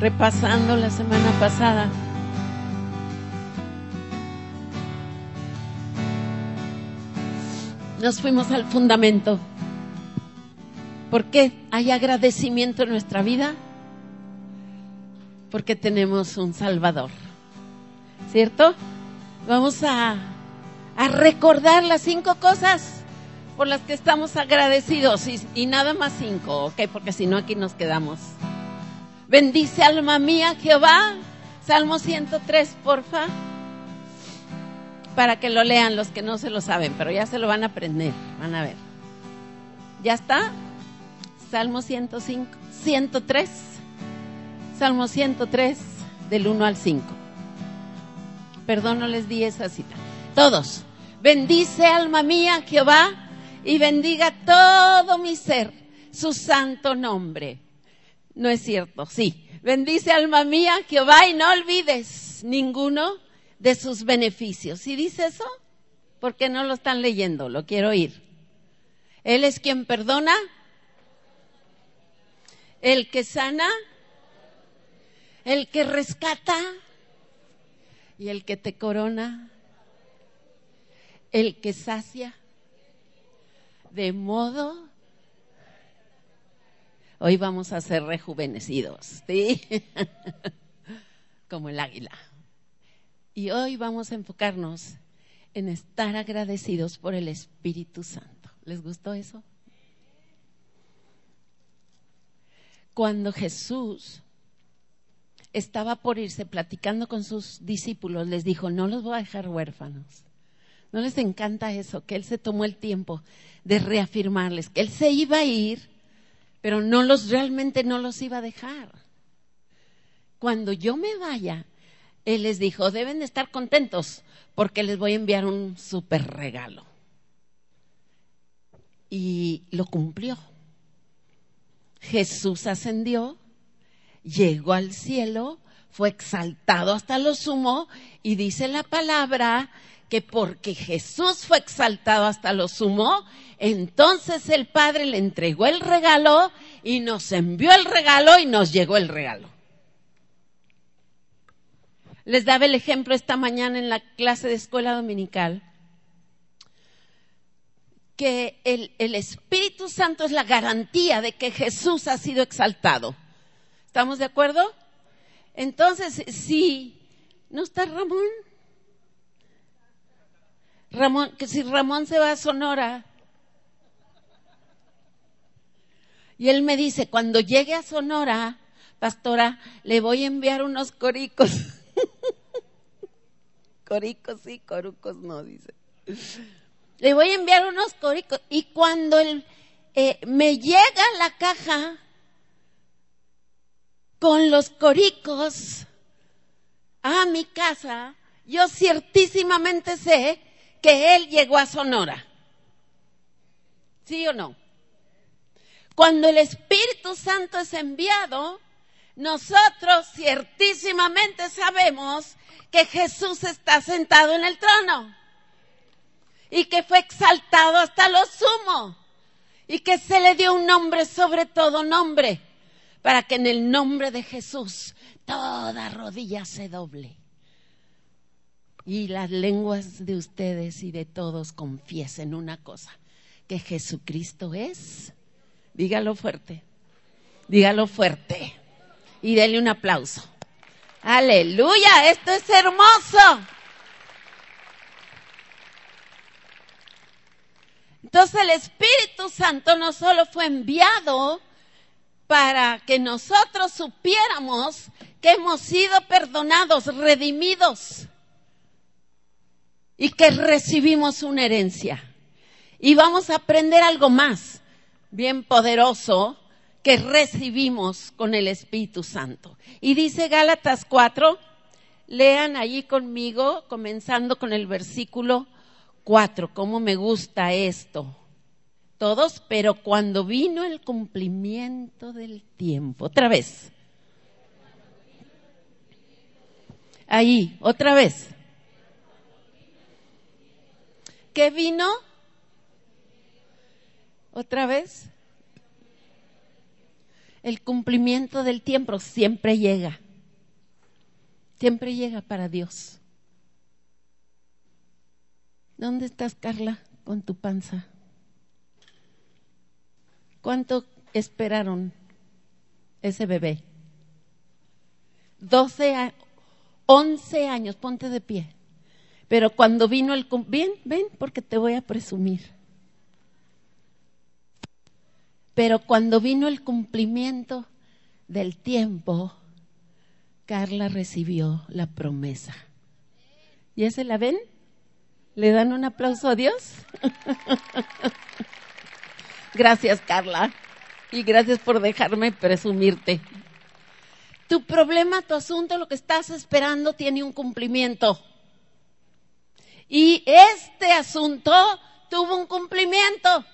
repasando la semana pasada. Nos fuimos al fundamento. ¿Por qué hay agradecimiento en nuestra vida? Porque tenemos un Salvador. ¿Cierto? Vamos a, recordar las cinco cosas por las que estamos agradecidos y, y nada más cinco, ¿ok? Porque si no aquí nos quedamos. Bendice alma mía Jehová. Salmo 103, porfa. Para que lo lean los que no se lo saben, pero ya se lo van a aprender. Van a ver. ¿Ya está? Salmo 105, 103. Salmo 103, del 1 al 5. Perdón, no les di esa cita. Todos. Bendice alma mía Jehová y bendiga todo mi ser su santo nombre. No es cierto, sí. Bendice alma mía Jehová y no olvides ninguno de sus beneficios. ¿Sí dice eso? Porque no lo están leyendo, lo quiero oír. Él es quien perdona, el que sana, el que rescata y el que te corona, el que sacia, de modo Hoy vamos a ser rejuvenecidos, ¿sí? Como el águila. Y hoy vamos a enfocarnos en estar agradecidos por el Espíritu Santo. ¿Les gustó eso? Cuando Jesús estaba por irse platicando con sus discípulos, les dijo, no los voy a dejar huérfanos. ¿No les encanta eso? Que Él se tomó el tiempo de reafirmarles, que Él se iba a ir pero no los realmente no los iba a dejar. Cuando yo me vaya, él les dijo, deben de estar contentos porque les voy a enviar un super regalo. Y lo cumplió. Jesús ascendió, llegó al cielo, fue exaltado hasta lo sumo y dice la palabra que porque Jesús fue exaltado hasta lo sumo, entonces el Padre le entregó el regalo y nos envió el regalo y nos llegó el regalo. Les daba el ejemplo esta mañana en la clase de escuela dominical que el, Espíritu Santo es la garantía de que Jesús ha sido exaltado. ¿Estamos de acuerdo? Entonces, si no está Ramón, Ramón, que si Ramón se va a Sonora y él me dice, cuando llegue a Sonora, pastora, le voy a enviar unos coricos. coricos sí, corucos no, dice. Le voy a enviar unos coricos. Y cuando él, eh, me llega la caja con los coricos a mi casa, yo ciertísimamente sé que él llegó a Sonora. ¿Sí o no? Cuando el Espíritu Santo es enviado, nosotros ciertísimamente sabemos que Jesús está sentado en el trono y que fue exaltado hasta lo sumo y que se le dio un nombre sobre todo nombre para que en el nombre de Jesús toda rodilla se doble y las lenguas de ustedes y de todos confiesen una cosa, que Jesucristo es, dígalo fuerte, dígalo fuerte y denle un aplauso. Aleluya, esto es hermoso. Entonces el Espíritu Santo no solo fue enviado para que nosotros supiéramos que hemos sido perdonados, redimidos, y que recibimos una herencia. Y vamos a aprender algo más, bien poderoso, que recibimos con el Espíritu Santo. Y dice Gálatas 4, lean allí conmigo, comenzando con el versículo 4, cómo me gusta esto. Todos, pero cuando vino el cumplimiento del tiempo, otra vez. Ahí, otra vez. ¿Qué vino? ¿Otra vez? el cumplimiento del tiempo siempre llega. Siempre llega para Dios. ¿Dónde estás, Carla, con tu panza? ¿Cuánto esperaron ese bebé? 12, 11 años, ponte de pie. Pero cuando vino el... Bien, ven, porque te voy a presumir. Pero cuando vino el cumplimiento del tiempo, Carla recibió la promesa. ¿Ya se la ven? ¿Le dan un aplauso a Dios? gracias, Carla. Y gracias por dejarme presumirte. Tu problema, tu asunto, lo que estás esperando tiene un cumplimiento. Y este asunto tuvo un cumplimiento.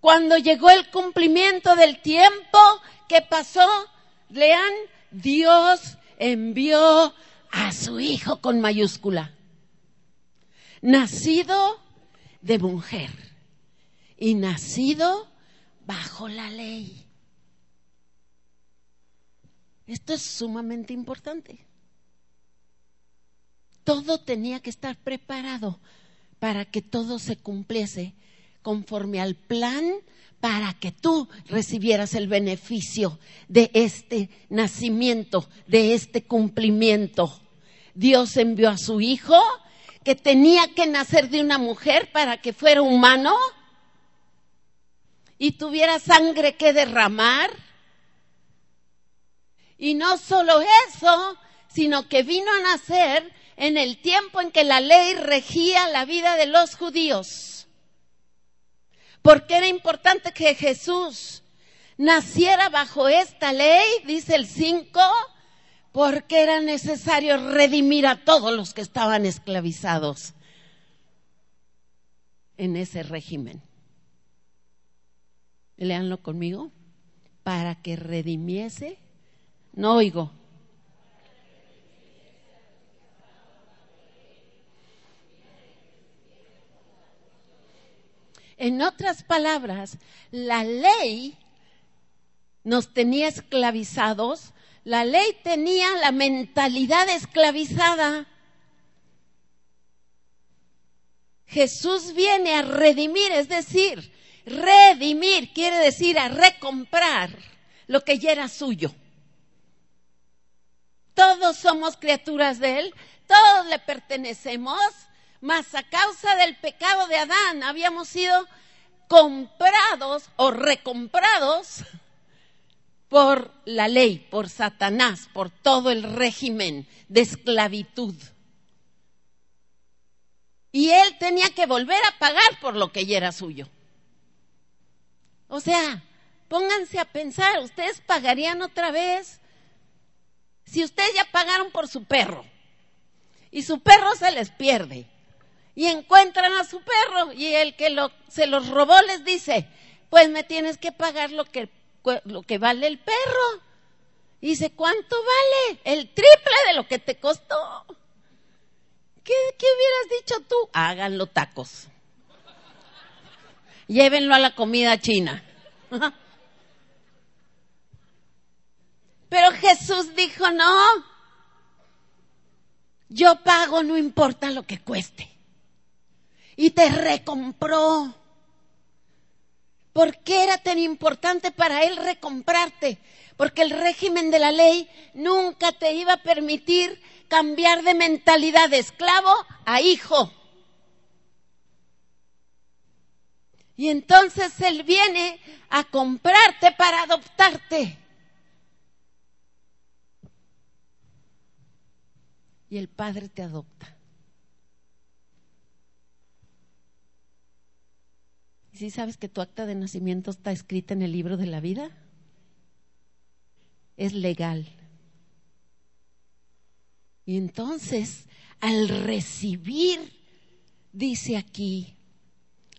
Cuando llegó el cumplimiento del tiempo que pasó, lean, Dios envió a su hijo con mayúscula, nacido de mujer y nacido bajo la ley. Esto es sumamente importante. Todo tenía que estar preparado para que todo se cumpliese conforme al plan para que tú recibieras el beneficio de este nacimiento, de este cumplimiento. Dios envió a su hijo que tenía que nacer de una mujer para que fuera humano y tuviera sangre que derramar. Y no solo eso, sino que vino a nacer en el tiempo en que la ley regía la vida de los judíos. Porque era importante que Jesús naciera bajo esta ley, dice el 5, porque era necesario redimir a todos los que estaban esclavizados en ese régimen. Leanlo conmigo. Para que redimiese, no oigo, En otras palabras, la ley nos tenía esclavizados, la ley tenía la mentalidad esclavizada. Jesús viene a redimir, es decir, redimir quiere decir a recomprar lo que ya era suyo. Todos somos criaturas de Él, todos le pertenecemos, mas a causa del pecado de Adán habíamos sido comprados o recomprados por la ley, por Satanás, por todo el régimen de esclavitud. Y él tenía que volver a pagar por lo que ya era suyo. O sea, pónganse a pensar, ustedes pagarían otra vez si ustedes ya pagaron por su perro y su perro se les pierde y encuentran a su perro y el que se los robó les dice, pues me tienes que pagar lo que, vale el perro. Y dice, ¿cuánto vale? El triple de lo que te costó. ¿Qué, qué hubieras dicho tú? Háganlo tacos. Llévenlo a la comida china. Pero Jesús dijo, no, yo pago no importa lo que cueste y te recompró. ¿Por qué era tan importante para él recomprarte? Porque el régimen de la ley nunca te iba a permitir cambiar de mentalidad de esclavo a hijo. Y entonces Él viene a comprarte para adoptarte. Y el Padre te adopta. ¿Y si sabes que tu acta de nacimiento está escrita en el libro de la vida? Es legal. Y entonces, al recibir, dice aquí,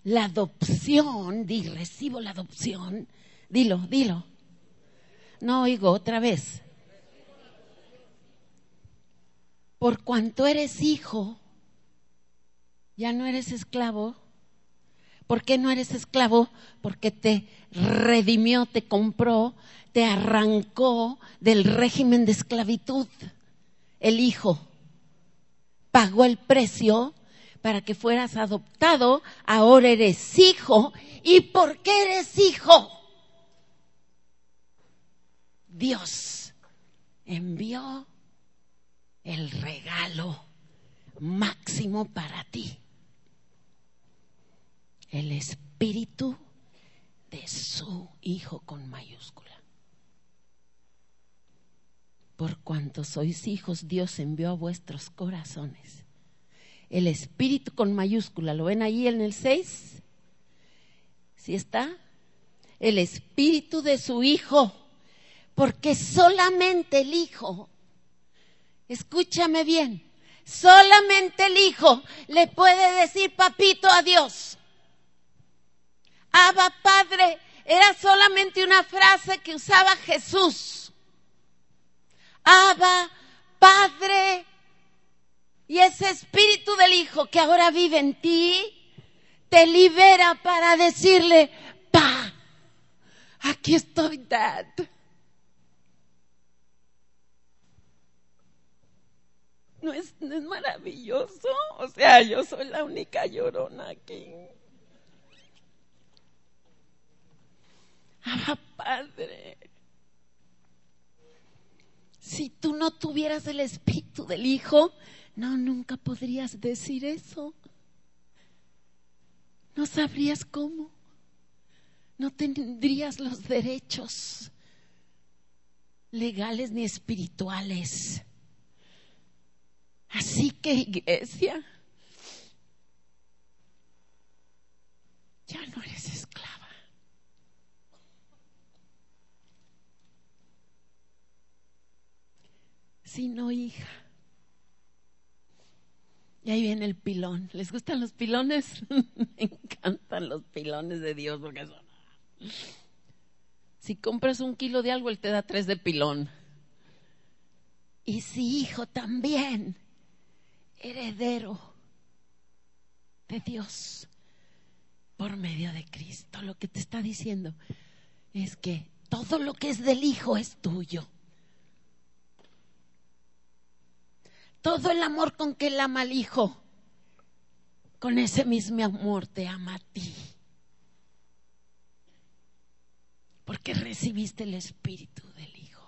la adopción, di, recibo la adopción, dilo, dilo. No oigo otra vez. Por cuanto eres hijo, ya no eres esclavo, ¿Por qué no eres esclavo? Porque te redimió, te compró, te arrancó del régimen de esclavitud. El Hijo pagó el precio para que fueras adoptado, ahora eres hijo. ¿Y por qué eres hijo? Dios envió el regalo máximo para ti. El espíritu de su Hijo con mayúscula. Por cuanto sois hijos, Dios envió a vuestros corazones el espíritu con mayúscula. ¿Lo ven ahí en el 6? ¿Sí está? El espíritu de su Hijo. Porque solamente el Hijo, escúchame bien, solamente el Hijo le puede decir papito a Dios. Abba Padre era solamente una frase que usaba Jesús. Abba Padre. Y ese espíritu del Hijo que ahora vive en ti, te libera para decirle, pa, aquí estoy, dad. ¿No es, ¿No es maravilloso? O sea, yo soy la única llorona aquí. Ah, Padre. Si tú no tuvieras el espíritu del Hijo, no, nunca podrías decir eso. No sabrías cómo. No tendrías los derechos legales ni espirituales. Así que iglesia, ya no eres esclava. Sino hija. Y ahí viene el pilón. ¿Les gustan los pilones? Me encantan los pilones de Dios porque son... Si compras un kilo de algo, Él te da tres de pilón. Y si hijo también, heredero de Dios por medio de Cristo. Lo que te está diciendo es que todo lo que es del hijo es tuyo. Todo el amor con que él ama al Hijo, con ese mismo amor te ama a ti. Porque recibiste el Espíritu del Hijo.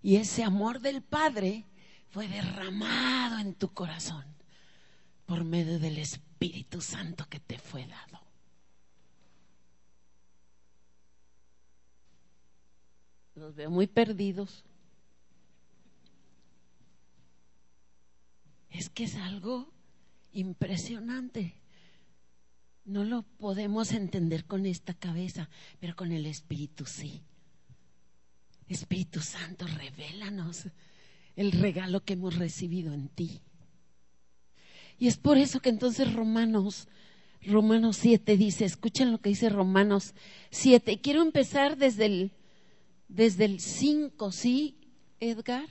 Y ese amor del Padre fue derramado en tu corazón por medio del Espíritu Santo que te fue dado. Los veo muy perdidos. Es que es algo impresionante. No lo podemos entender con esta cabeza, pero con el Espíritu sí. Espíritu Santo, revélanos el regalo que hemos recibido en ti. Y es por eso que entonces Romanos, Romanos 7 dice, escuchen lo que dice Romanos 7. Quiero empezar desde el, desde el 5, ¿sí, Edgar?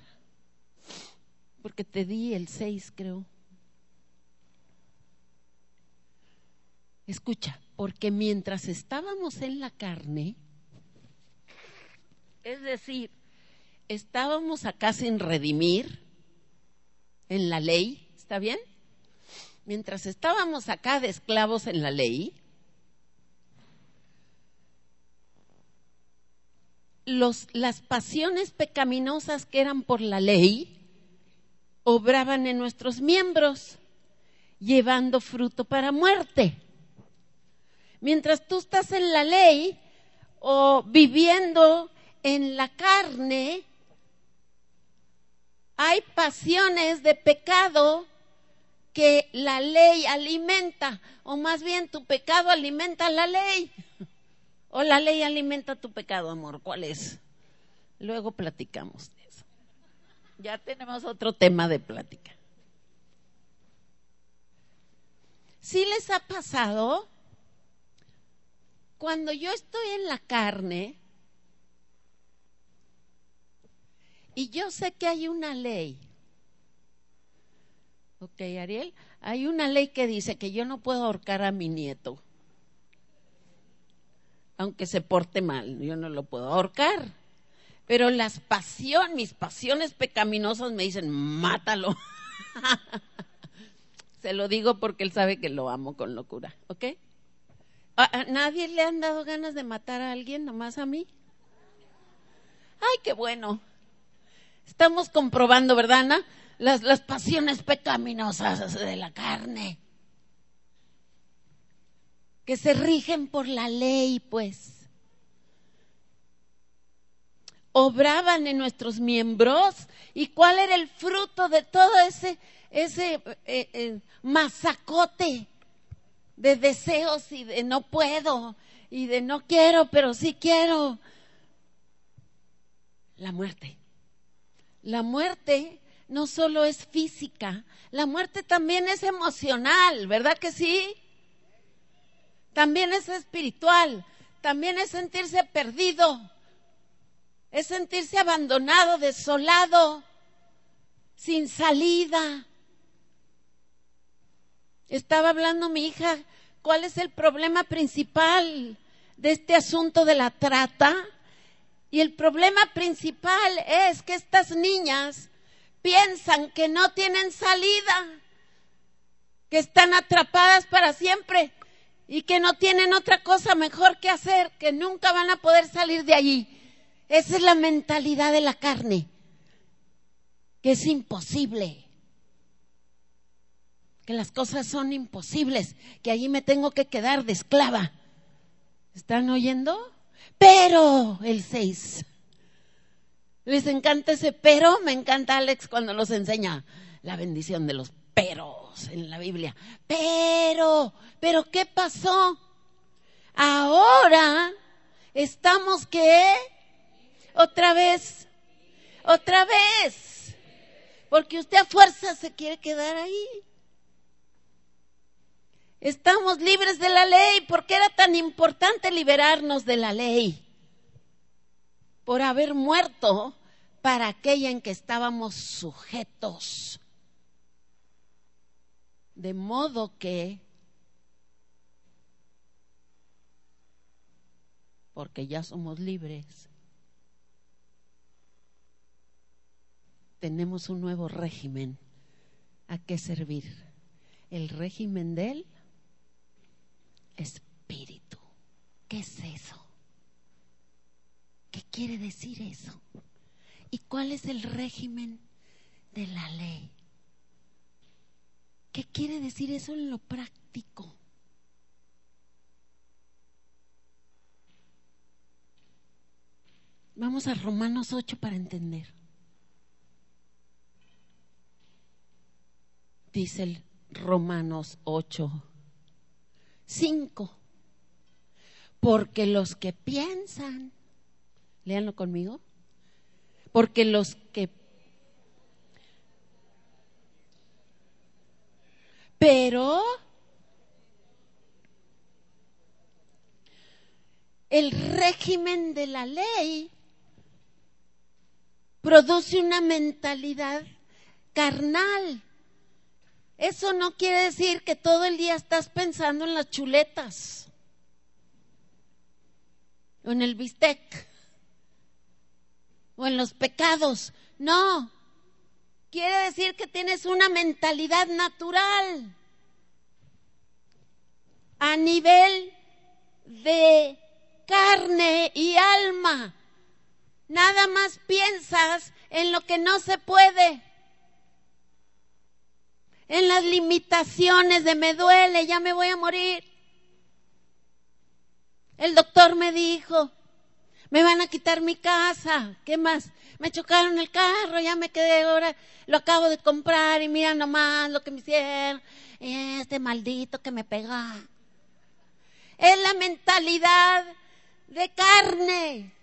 Porque te di el 6, creo. Escucha, porque mientras estábamos en la carne, es decir, estábamos acá sin redimir en la ley, ¿está bien? Mientras estábamos acá de esclavos en la ley, los, las pasiones pecaminosas que eran por la ley obraban en nuestros miembros, llevando fruto para muerte. Mientras tú estás en la ley o viviendo en la carne, hay pasiones de pecado que la ley alimenta, o más bien tu pecado alimenta la ley, o la ley alimenta tu pecado, amor. ¿Cuál es? Luego platicamos ya tenemos otro tema de plática. ¿Sí les ha pasado? Cuando yo estoy en la carne y yo sé que hay una ley, Ok, Ariel, hay una ley que dice que yo no puedo ahorcar a mi nieto, aunque se porte mal, yo no lo puedo ahorcar. Pero las pasiones, mis pasiones pecaminosas me dicen, mátalo. se lo digo porque él sabe que lo amo con locura, ¿ok? ¿A, nadie le han dado ganas de matar a alguien, nomás a mí? Ay, qué bueno. Estamos comprobando, ¿verdad, Ana? Las, las pasiones pecaminosas de la carne. Que se rigen por la ley, pues. Obraban en nuestros miembros. ¿Y cuál era el fruto de todo ese, ese eh, eh, masacote de deseos y de no puedo y de no quiero, pero sí quiero? La muerte. La muerte no solo es física, la muerte también es emocional, ¿verdad que sí? También es espiritual, también es sentirse perdido, es sentirse abandonado, desolado, sin salida. Estaba hablando mi hija, ¿cuál es el problema principal de este asunto de la trata? Y el problema principal es que estas niñas piensan que no tienen salida, que están atrapadas para siempre y que no tienen otra cosa mejor que hacer, que nunca van a poder salir de allí. Esa es la mentalidad de la carne, que es imposible, que las cosas son imposibles, que allí me tengo que quedar de esclava. ¿Están oyendo? pero el 6. ¿Les encanta ese pero? Me encanta Alex cuando nos enseña la bendición de los peros en la Biblia. Pero, pero ¿qué pasó? Ahora estamos que otra vez, otra vez, porque usted a fuerza se quiere quedar ahí. Estamos libres de la ley. ¿Por qué era tan importante liberarnos de la ley? Por haber muerto para aquella en que estábamos sujetos. De modo que, porque ya somos libres, tenemos un nuevo régimen a qué servir. El régimen de él espíritu. ¿Qué es eso? ¿Qué quiere decir eso? ¿Y cuál es el régimen de la ley? ¿Qué quiere decir eso en lo práctico? Vamos a Romanos 8 para entender. Dice el Romanos 8 Cinco. Porque los que piensan, léanlo conmigo, porque los que... Pero el régimen de la ley produce una mentalidad carnal. Eso no quiere decir que todo el día estás pensando en las chuletas o en el bistec o en los pecados. No. Quiere decir que tienes una mentalidad natural a nivel de carne y alma. Nada más piensas en lo que no se puede en las limitaciones de me duele, ya me voy a morir. El doctor me dijo, me van a quitar mi casa, ¿qué más? Me chocaron el carro, ya me quedé ahora, lo acabo de comprar y mira nomás lo que me hicieron, este maldito que me pega. Es la mentalidad de carne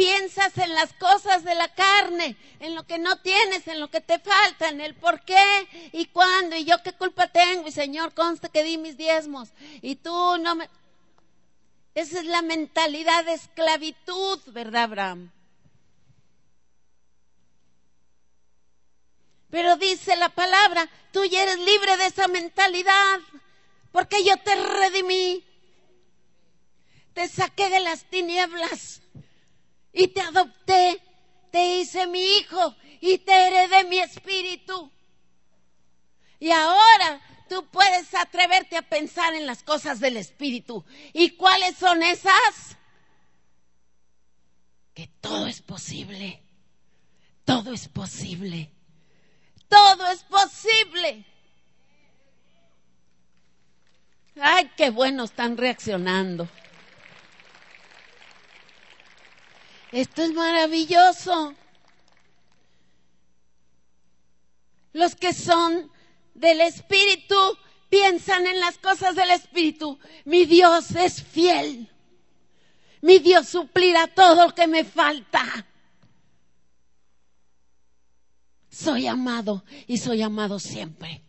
piensas en las cosas de la carne, en lo que no tienes, en lo que te falta, en el por qué y cuándo, y yo qué culpa tengo, y Señor, consta que di mis diezmos, y tú no me... Esa es la mentalidad de esclavitud, ¿verdad, Abraham? Pero dice la palabra, tú ya eres libre de esa mentalidad, porque yo te redimí. Te saqué de las tinieblas y te adopté, te hice mi hijo y te heredé mi espíritu. Y ahora tú puedes atreverte a pensar en las cosas del espíritu. ¿Y cuáles son esas? Que todo es posible. Todo es posible. Todo es posible. Ay, qué bueno están reaccionando. Esto es maravilloso. Los que son del Espíritu piensan en las cosas del Espíritu. Mi Dios es fiel. Mi Dios suplirá todo lo que me falta. Soy amado y soy amado siempre.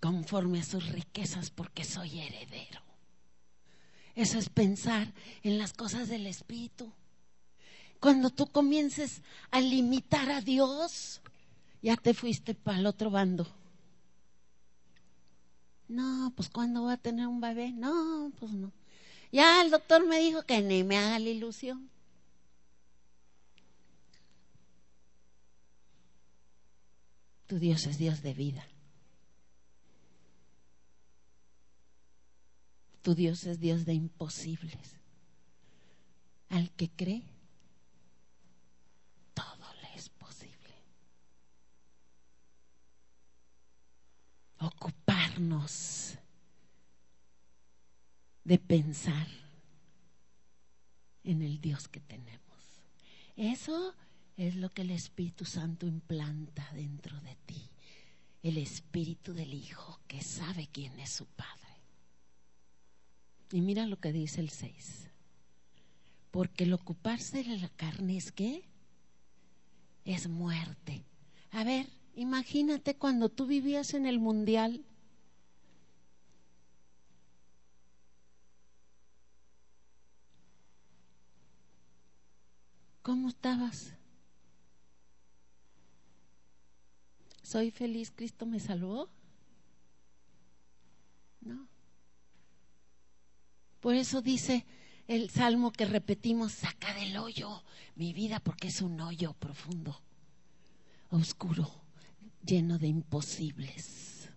Conforme a sus riquezas porque soy heredero. Eso es pensar en las cosas del Espíritu. Cuando tú comiences a limitar a Dios, ya te fuiste para el otro bando. No, pues ¿cuándo voy a tener un bebé? No, pues no. Ya el doctor me dijo que ni me haga la ilusión. Tu Dios es Dios de vida. Tu Dios es Dios de imposibles. Al que cree, todo le es posible. Ocuparnos de pensar en el Dios que tenemos. Eso es lo que el Espíritu Santo implanta dentro de ti. El Espíritu del Hijo que sabe quién es su Padre. Y mira lo que dice el 6. Porque el ocuparse de la carne es qué? Es muerte. A ver, imagínate cuando tú vivías en el mundial. ¿Cómo estabas? ¿Soy feliz? ¿Cristo me salvó? No. Por eso dice el salmo que repetimos, saca del hoyo mi vida porque es un hoyo profundo, oscuro, lleno de imposibles.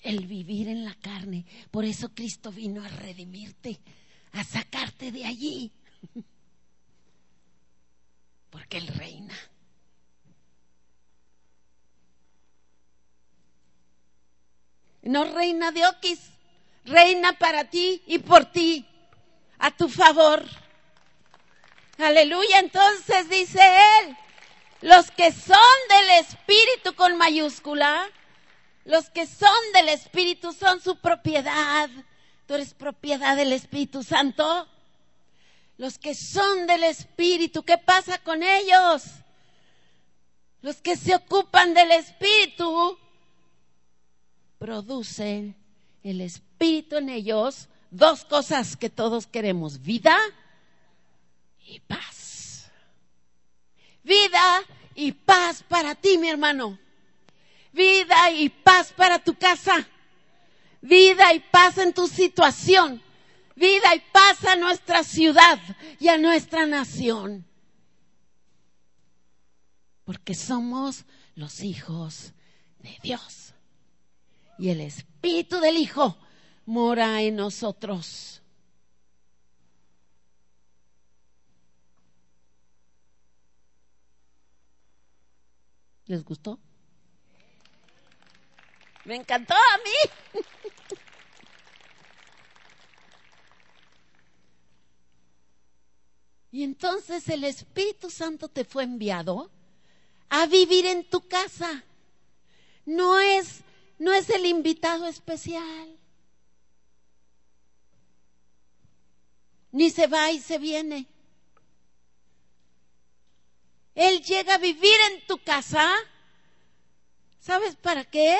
El vivir en la carne, por eso Cristo vino a redimirte, a sacarte de allí, porque Él reina. No reina de Oquis, reina para ti y por ti, a tu favor. Aleluya, entonces dice él, los que son del Espíritu con mayúscula, los que son del Espíritu son su propiedad. Tú eres propiedad del Espíritu Santo. Los que son del Espíritu, ¿qué pasa con ellos? Los que se ocupan del Espíritu producen el Espíritu en ellos dos cosas que todos queremos, vida y paz. Vida y paz para ti, mi hermano. Vida y paz para tu casa. Vida y paz en tu situación. Vida y paz a nuestra ciudad y a nuestra nación. Porque somos los hijos de Dios y el Espíritu del Hijo mora en nosotros. ¿Les gustó? Me encantó a mí. Y entonces el Espíritu Santo te fue enviado a vivir en tu casa. No es no es el invitado especial. Ni se va y se viene. Él llega a vivir en tu casa. ¿Sabes para qué?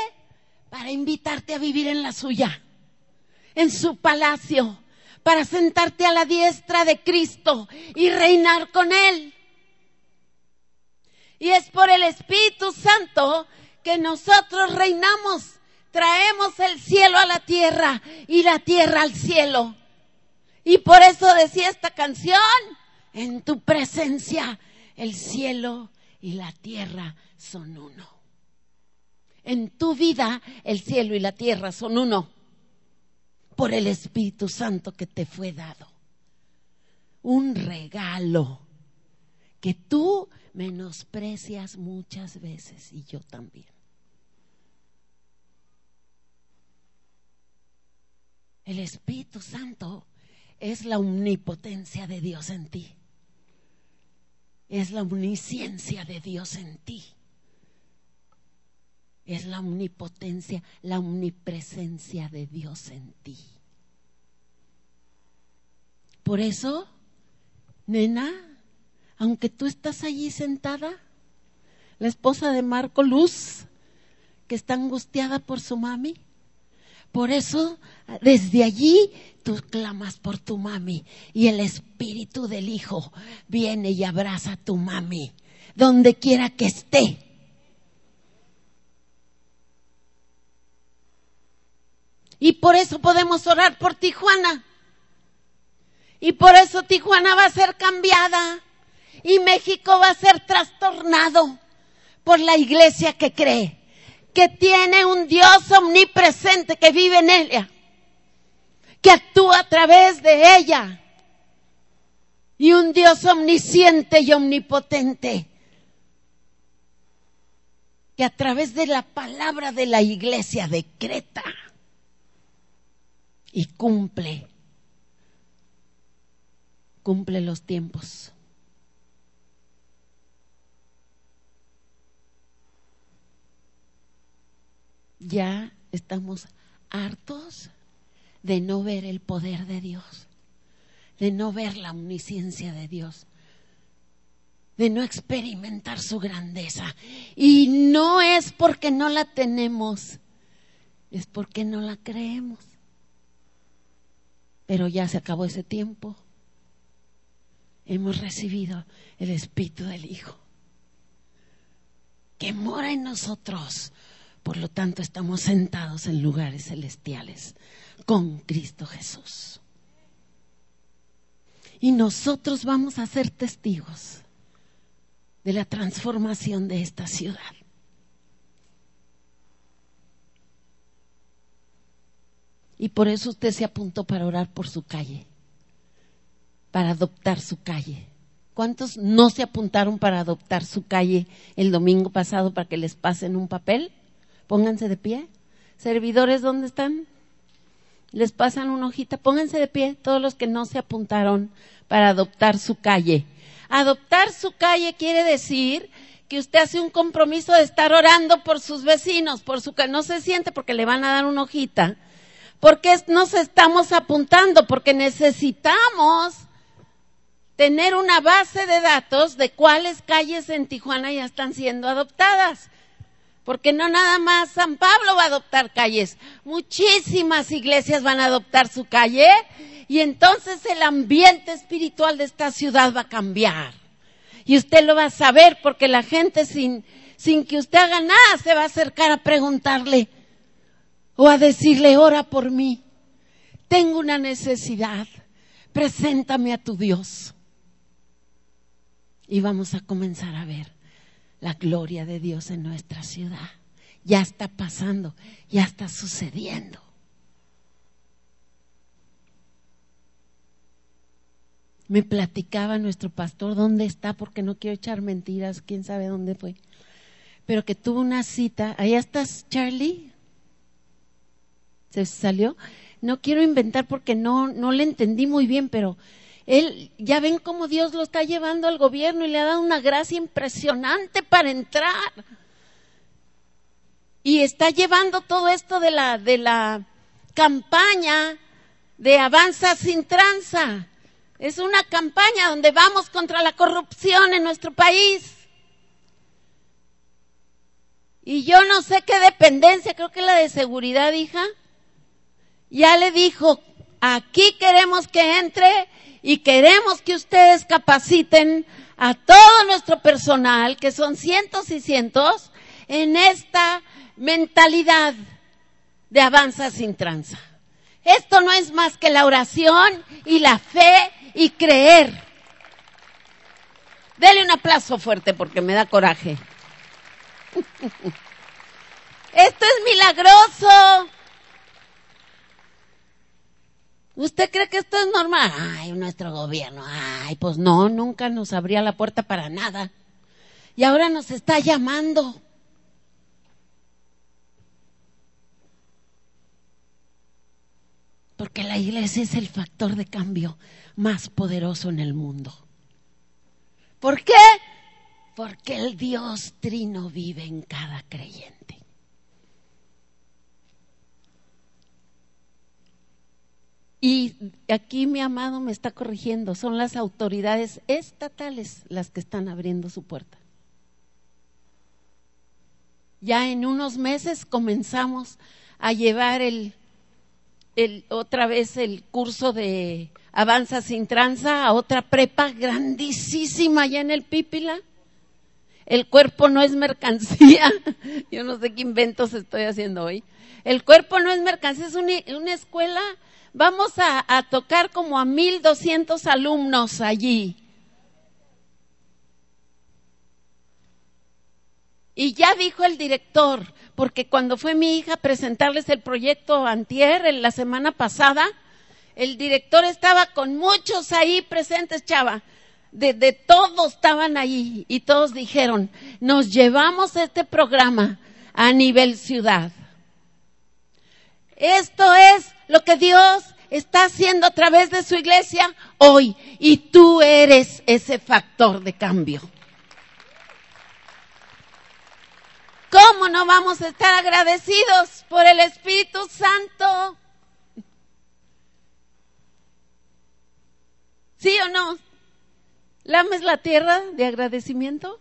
Para invitarte a vivir en la suya, en su palacio, para sentarte a la diestra de Cristo y reinar con Él. Y es por el Espíritu Santo que nosotros reinamos, traemos el cielo a la tierra y la tierra al cielo. Y por eso decía esta canción, en tu presencia el cielo y la tierra son uno. En tu vida el cielo y la tierra son uno por el Espíritu Santo que te fue dado. Un regalo que tú menosprecias muchas veces y yo también. El Espíritu Santo es la omnipotencia de Dios en ti. Es la omnisciencia de Dios en ti. Es la omnipotencia, la omnipresencia de Dios en ti. Por eso, nena, aunque tú estás allí sentada, la esposa de Marco Luz, que está angustiada por su mami, por eso desde allí tú clamas por tu mami y el espíritu del hijo viene y abraza a tu mami, donde quiera que esté. Y por eso podemos orar por Tijuana. Y por eso Tijuana va a ser cambiada. Y México va a ser trastornado por la iglesia que cree que tiene un Dios omnipresente que vive en ella, que actúa a través de ella. Y un Dios omnisciente y omnipotente que a través de la palabra de la iglesia decreta y cumple, cumple los tiempos. Ya estamos hartos de no ver el poder de Dios, de no ver la omnisciencia de Dios, de no experimentar su grandeza. Y no es porque no la tenemos, es porque no la creemos. Pero ya se acabó ese tiempo. Hemos recibido el Espíritu del Hijo, que mora en nosotros. Por lo tanto, estamos sentados en lugares celestiales con Cristo Jesús. Y nosotros vamos a ser testigos de la transformación de esta ciudad. Y por eso usted se apuntó para orar por su calle, para adoptar su calle. ¿Cuántos no se apuntaron para adoptar su calle el domingo pasado para que les pasen un papel? Pónganse de pie. Servidores, ¿dónde están? Les pasan una hojita. Pónganse de pie todos los que no se apuntaron para adoptar su calle. Adoptar su calle quiere decir que usted hace un compromiso de estar orando por sus vecinos, por su no se siente porque le van a dar una hojita ¿Por qué nos estamos apuntando? Porque necesitamos tener una base de datos de cuáles calles en Tijuana ya están siendo adoptadas. Porque no nada más San Pablo va a adoptar calles, muchísimas iglesias van a adoptar su calle y entonces el ambiente espiritual de esta ciudad va a cambiar. Y usted lo va a saber porque la gente sin, sin que usted haga nada se va a acercar a preguntarle, o a decirle, ora por mí, tengo una necesidad, preséntame a tu Dios. Y vamos a comenzar a ver la gloria de Dios en nuestra ciudad. Ya está pasando, ya está sucediendo. Me platicaba nuestro pastor dónde está, porque no quiero echar mentiras, quién sabe dónde fue. Pero que tuvo una cita. Allá estás, Charlie se salió. No quiero inventar porque no, no le entendí muy bien, pero él, ya ven cómo Dios lo está llevando al gobierno y le ha dado una gracia impresionante para entrar. Y está llevando todo esto de la, de la campaña de Avanza sin tranza. Es una campaña donde vamos contra la corrupción en nuestro país. Y yo no sé qué dependencia, creo que la de seguridad, hija, ya le dijo aquí queremos que entre y queremos que ustedes capaciten a todo nuestro personal, que son cientos y cientos, en esta mentalidad de avanza sin tranza. Esto no es más que la oración y la fe y creer. Dele un aplauso fuerte porque me da coraje. Esto es milagroso. ¿Usted cree que esto es normal? Ay, nuestro gobierno. Ay, pues no, nunca nos abría la puerta para nada. Y ahora nos está llamando. Porque la iglesia es el factor de cambio más poderoso en el mundo. ¿Por qué? Porque el Dios trino vive en cada creyente. Y aquí mi amado me está corrigiendo, son las autoridades estatales las que están abriendo su puerta. Ya en unos meses comenzamos a llevar el, el, otra vez el curso de Avanza sin tranza a otra prepa grandísima allá en el Pípila. El cuerpo no es mercancía. Yo no sé qué inventos estoy haciendo hoy. El cuerpo no es mercancía, es una, escuela. Vamos a, tocar como a 1200 alumnos allí. Y ya dijo el director, porque cuando fue mi hija a presentarles el proyecto antier, en la semana pasada, el director estaba con muchos ahí presentes, chava. De, de, todos estaban ahí y todos dijeron, nos llevamos este programa a nivel ciudad. Esto es lo que Dios está haciendo a través de su iglesia hoy y tú eres ese factor de cambio. ¿Cómo no vamos a estar agradecidos por el Espíritu Santo? ¿Sí o no? ¿Lames la tierra de agradecimiento?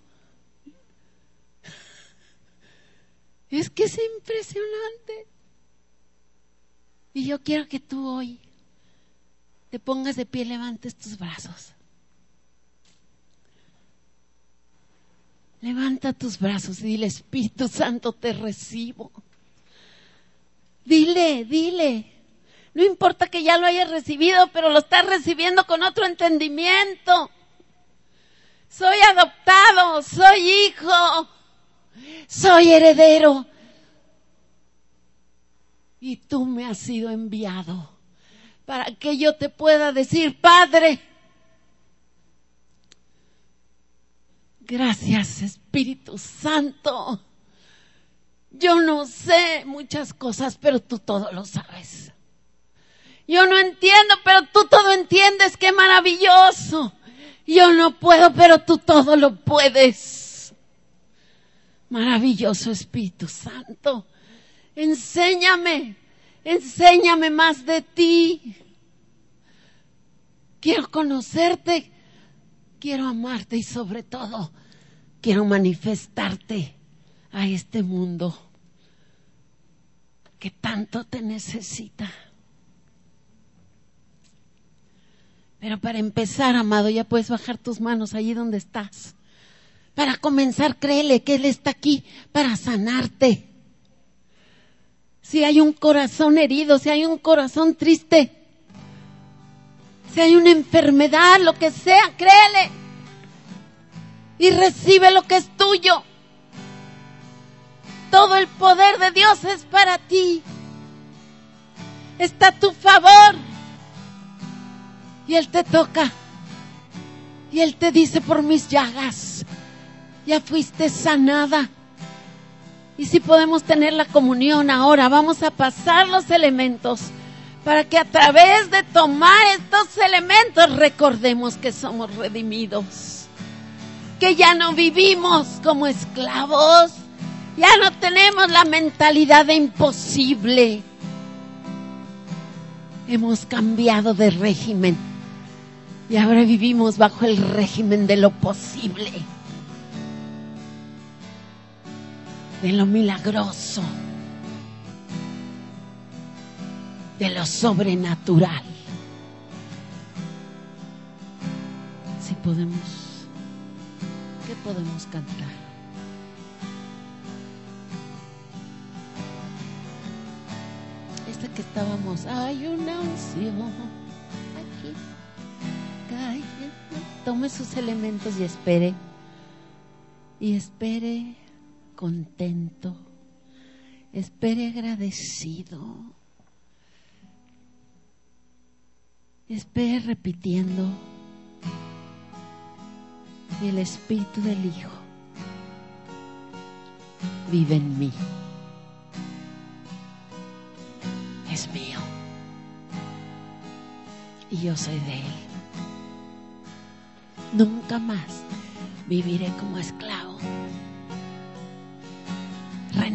Es que es impresionante. Y yo quiero que tú hoy te pongas de pie, levantes tus brazos. Levanta tus brazos y dile, Espíritu Santo, te recibo. Dile, dile. No importa que ya lo hayas recibido, pero lo estás recibiendo con otro entendimiento. Soy adoptado, soy hijo, soy heredero. Y tú me has sido enviado para que yo te pueda decir, Padre, gracias Espíritu Santo. Yo no sé muchas cosas, pero tú todo lo sabes. Yo no entiendo, pero tú todo entiendes. Qué maravilloso. Yo no puedo, pero tú todo lo puedes. Maravilloso Espíritu Santo. Enséñame, enséñame más de ti. Quiero conocerte, quiero amarte y sobre todo quiero manifestarte a este mundo que tanto te necesita. Pero para empezar, amado, ya puedes bajar tus manos allí donde estás. Para comenzar, créele que Él está aquí para sanarte. Si hay un corazón herido, si hay un corazón triste, si hay una enfermedad, lo que sea, créele. Y recibe lo que es tuyo. Todo el poder de Dios es para ti. Está a tu favor. Y Él te toca. Y Él te dice por mis llagas, ya fuiste sanada. Y si podemos tener la comunión ahora, vamos a pasar los elementos para que a través de tomar estos elementos recordemos que somos redimidos, que ya no vivimos como esclavos, ya no tenemos la mentalidad de imposible. Hemos cambiado de régimen y ahora vivimos bajo el régimen de lo posible, de lo milagroso. de lo sobrenatural. Si podemos, ¿qué podemos cantar? Esta que estábamos, hay una unción aquí. Cae. Tome sus elementos y espere. Y espere contento. Espere agradecido. Espere repitiendo. El Espíritu del Hijo vive en mí. Es mío. Y yo soy de Él. Nunca más viviré como esclavo.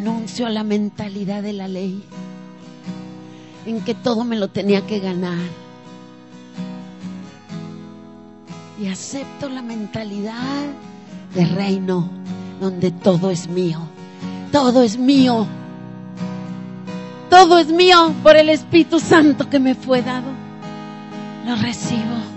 Renuncio a la mentalidad de la ley, en que todo me lo tenía que ganar. Y acepto la mentalidad de reino, donde todo es mío. Todo es mío. Todo es mío por el Espíritu Santo que me fue dado. Lo recibo.